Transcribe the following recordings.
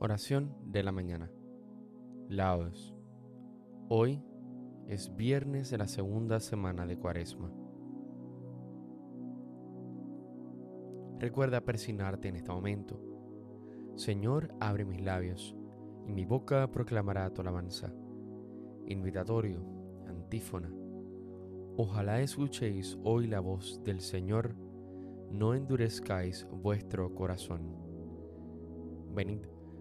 Oración de la mañana. Laos. Hoy es viernes de la segunda semana de Cuaresma. Recuerda persignarte en este momento. Señor, abre mis labios, y mi boca proclamará tu alabanza. Invitatorio, antífona. Ojalá escuchéis hoy la voz del Señor, no endurezcáis vuestro corazón. Venid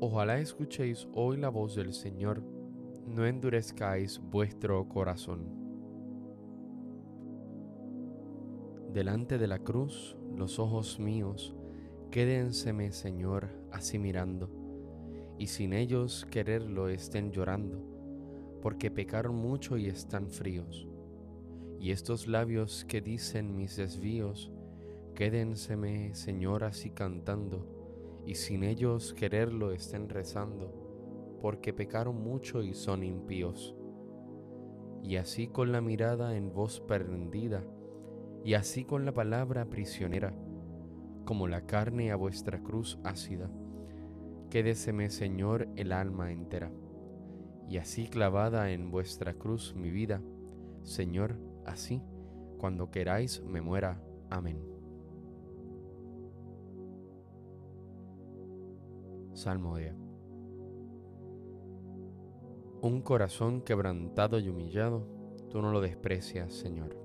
Ojalá escuchéis hoy la voz del Señor, no endurezcáis vuestro corazón. Delante de la cruz, los ojos míos, quédenseme, Señor, así mirando, y sin ellos quererlo estén llorando, porque pecaron mucho y están fríos. Y estos labios que dicen mis desvíos, quédenseme, Señor, así cantando, y sin ellos quererlo estén rezando, porque pecaron mucho y son impíos. Y así con la mirada en voz prendida, y así con la palabra prisionera, como la carne a vuestra cruz ácida, quédeseme, Señor, el alma entera. Y así clavada en vuestra cruz mi vida, Señor, así, cuando queráis me muera. Amén. Salmodia. Un corazón quebrantado y humillado, tú no lo desprecias, Señor.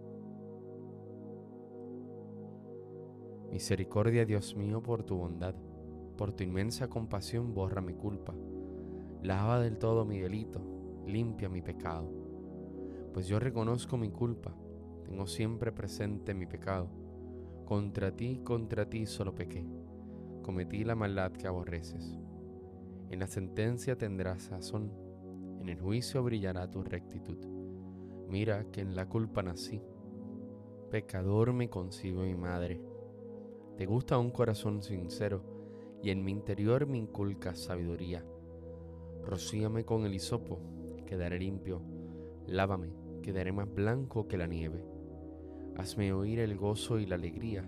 Misericordia, Dios mío, por tu bondad, por tu inmensa compasión, borra mi culpa. Lava del todo mi delito, limpia mi pecado. Pues yo reconozco mi culpa, tengo siempre presente mi pecado. Contra ti, contra ti solo pequé, cometí la maldad que aborreces. En la sentencia tendrás sazón, en el juicio brillará tu rectitud. Mira que en la culpa nací, pecador me concibo mi madre. Te gusta un corazón sincero, y en mi interior me inculcas sabiduría. Rocíame con el hisopo, quedaré limpio. Lávame, quedaré más blanco que la nieve. Hazme oír el gozo y la alegría,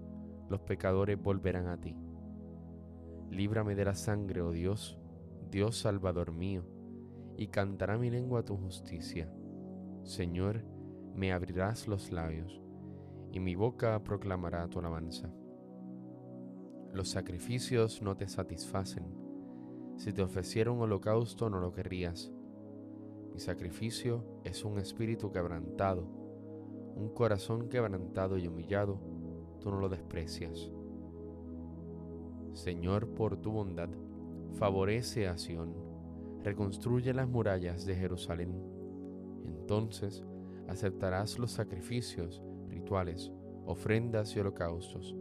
los pecadores volverán a ti. Líbrame de la sangre, oh Dios, Dios Salvador mío y cantará mi lengua tu justicia. Señor, me abrirás los labios, y mi boca proclamará tu alabanza. Los sacrificios no te satisfacen. Si te ofreciera un holocausto no lo querrías. Mi sacrificio es un espíritu quebrantado, un corazón quebrantado y humillado, tú no lo desprecias. Señor, por tu bondad, favorece a Sión, reconstruye las murallas de Jerusalén. Entonces aceptarás los sacrificios, rituales, ofrendas y holocaustos.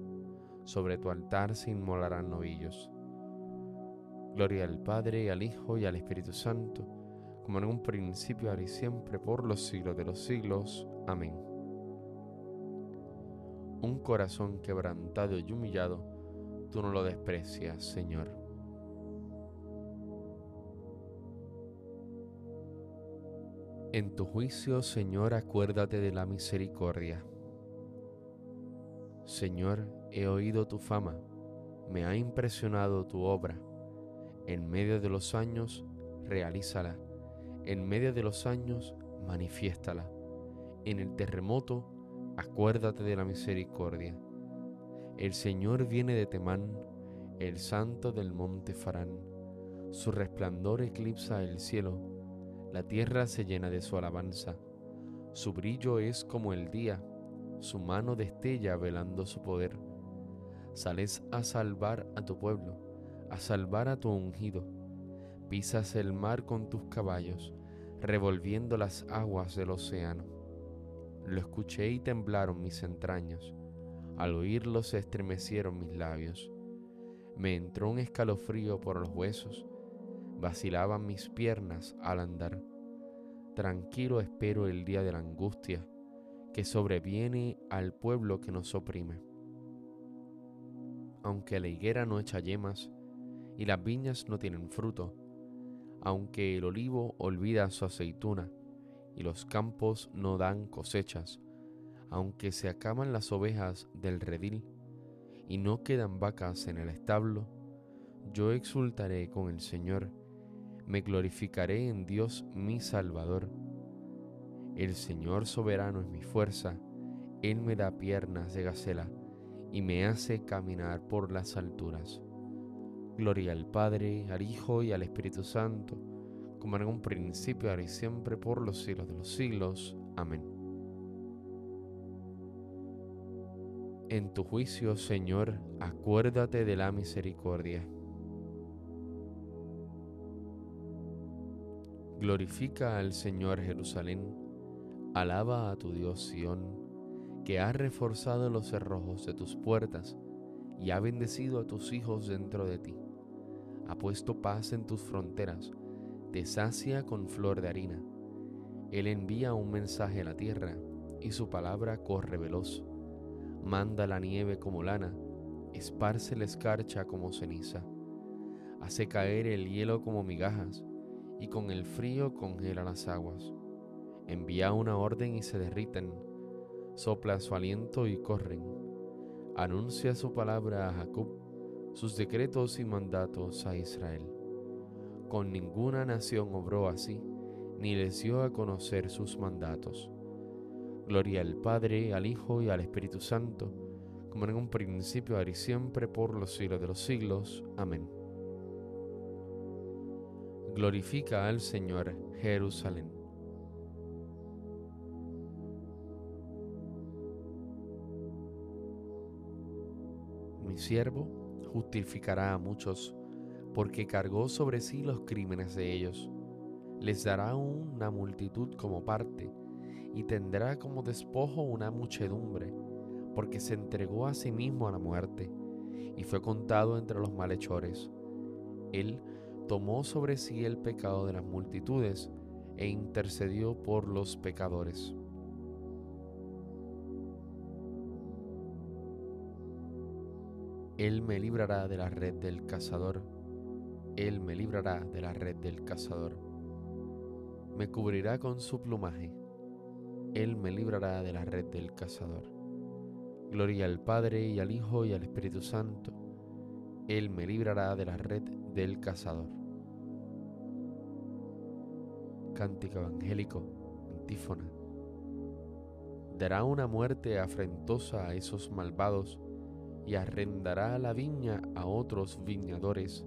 Sobre tu altar se inmolarán novillos. Gloria al Padre, al Hijo y al Espíritu Santo, como en un principio, ahora y siempre, por los siglos de los siglos. Amén. Un corazón quebrantado y humillado, tú no lo desprecias, Señor. En tu juicio, Señor, acuérdate de la misericordia. Señor, he oído tu fama, me ha impresionado tu obra. En medio de los años, realízala. En medio de los años, manifiéstala. En el terremoto, acuérdate de la misericordia. El Señor viene de Temán, el santo del monte Farán. Su resplandor eclipsa el cielo la tierra se llena de su alabanza. Su brillo es como el día, su mano destella velando su poder. Sales a salvar a tu pueblo, a salvar a tu ungido. Pisas el mar con tus caballos, revolviendo las aguas del océano. Lo escuché y temblaron mis entrañas. Al oírlo se estremecieron mis labios. Me entró un escalofrío por los huesos vacilaban mis piernas al andar. Tranquilo espero el día de la angustia que sobreviene al pueblo que nos oprime. Aunque la higuera no echa yemas y las viñas no tienen fruto, aunque el olivo olvida su aceituna y los campos no dan cosechas, aunque se acaban las ovejas del redil y no quedan vacas en el establo, yo exultaré con el Señor me glorificaré en Dios mi Salvador. El Señor soberano es mi fuerza, Él me da piernas de gacela y me hace caminar por las alturas. Gloria al Padre, al Hijo y al Espíritu Santo, como en un principio, ahora y siempre, por los siglos de los siglos. Amén. En tu juicio, Señor, acuérdate de la misericordia Glorifica al Señor Jerusalén, alaba a tu Dios Sión, que ha reforzado los cerrojos de tus puertas y ha bendecido a tus hijos dentro de ti. Ha puesto paz en tus fronteras, te sacia con flor de harina. Él envía un mensaje a la tierra y su palabra corre veloz. Manda la nieve como lana, esparce la escarcha como ceniza. Hace caer el hielo como migajas y con el frío congela las aguas. Envía una orden y se derriten, sopla su aliento y corren. Anuncia su palabra a Jacob, sus decretos y mandatos a Israel. Con ninguna nación obró así, ni les dio a conocer sus mandatos. Gloria al Padre, al Hijo y al Espíritu Santo, como en un principio, ahora y siempre, por los siglos de los siglos. Amén. Glorifica al Señor Jerusalén. Mi siervo justificará a muchos, porque cargó sobre sí los crímenes de ellos. Les dará una multitud como parte, y tendrá como despojo una muchedumbre, porque se entregó a sí mismo a la muerte, y fue contado entre los malhechores. Él tomó sobre sí el pecado de las multitudes e intercedió por los pecadores. Él me librará de la red del cazador, Él me librará de la red del cazador. Me cubrirá con su plumaje, Él me librará de la red del cazador. Gloria al Padre y al Hijo y al Espíritu Santo, Él me librará de la red del cazador. Cántico evangélico, antífona. dará una muerte afrentosa a esos malvados y arrendará la viña a otros viñadores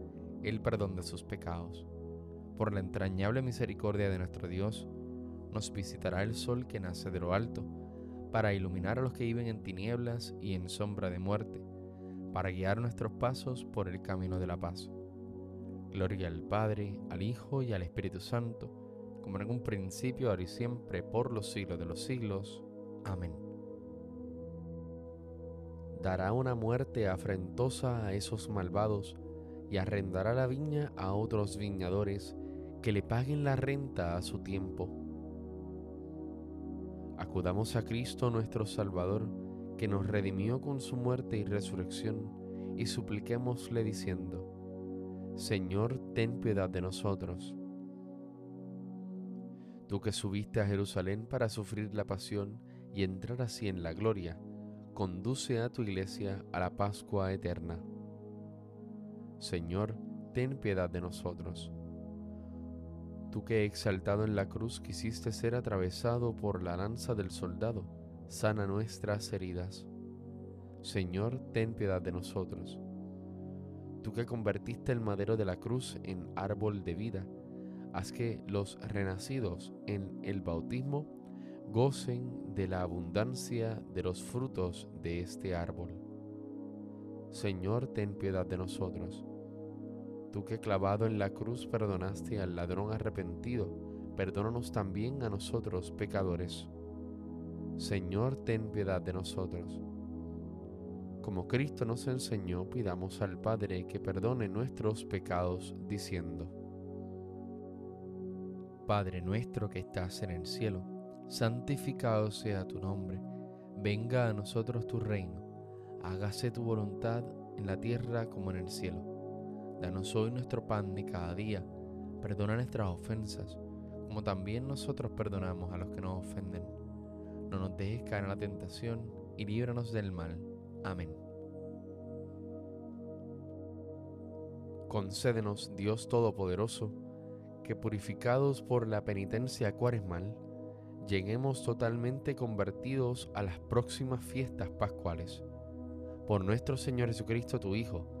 el perdón de sus pecados. Por la entrañable misericordia de nuestro Dios, nos visitará el sol que nace de lo alto, para iluminar a los que viven en tinieblas y en sombra de muerte, para guiar nuestros pasos por el camino de la paz. Gloria al Padre, al Hijo y al Espíritu Santo, como en un principio, ahora y siempre, por los siglos de los siglos. Amén. Dará una muerte afrentosa a esos malvados y arrendará la viña a otros viñadores que le paguen la renta a su tiempo. Acudamos a Cristo nuestro Salvador, que nos redimió con su muerte y resurrección, y supliquémosle diciendo, Señor, ten piedad de nosotros. Tú que subiste a Jerusalén para sufrir la pasión y entrar así en la gloria, conduce a tu iglesia a la Pascua eterna. Señor, ten piedad de nosotros. Tú que exaltado en la cruz quisiste ser atravesado por la lanza del soldado, sana nuestras heridas. Señor, ten piedad de nosotros tú que convertiste el madero de la cruz en árbol de vida, haz que los renacidos en el bautismo gocen de la abundancia de los frutos de este árbol. Señor, ten piedad de nosotros. Tú que clavado en la cruz perdonaste al ladrón arrepentido, perdónanos también a nosotros pecadores. Señor, ten piedad de nosotros. Como Cristo nos enseñó, pidamos al Padre que perdone nuestros pecados, diciendo, Padre nuestro que estás en el cielo, santificado sea tu nombre, venga a nosotros tu reino, hágase tu voluntad en la tierra como en el cielo. Danos hoy nuestro pan de cada día, perdona nuestras ofensas, como también nosotros perdonamos a los que nos ofenden. No nos dejes caer en la tentación y líbranos del mal. Amén. Concédenos, Dios Todopoderoso, que purificados por la penitencia cuaresmal, lleguemos totalmente convertidos a las próximas fiestas pascuales. Por nuestro Señor Jesucristo, tu Hijo,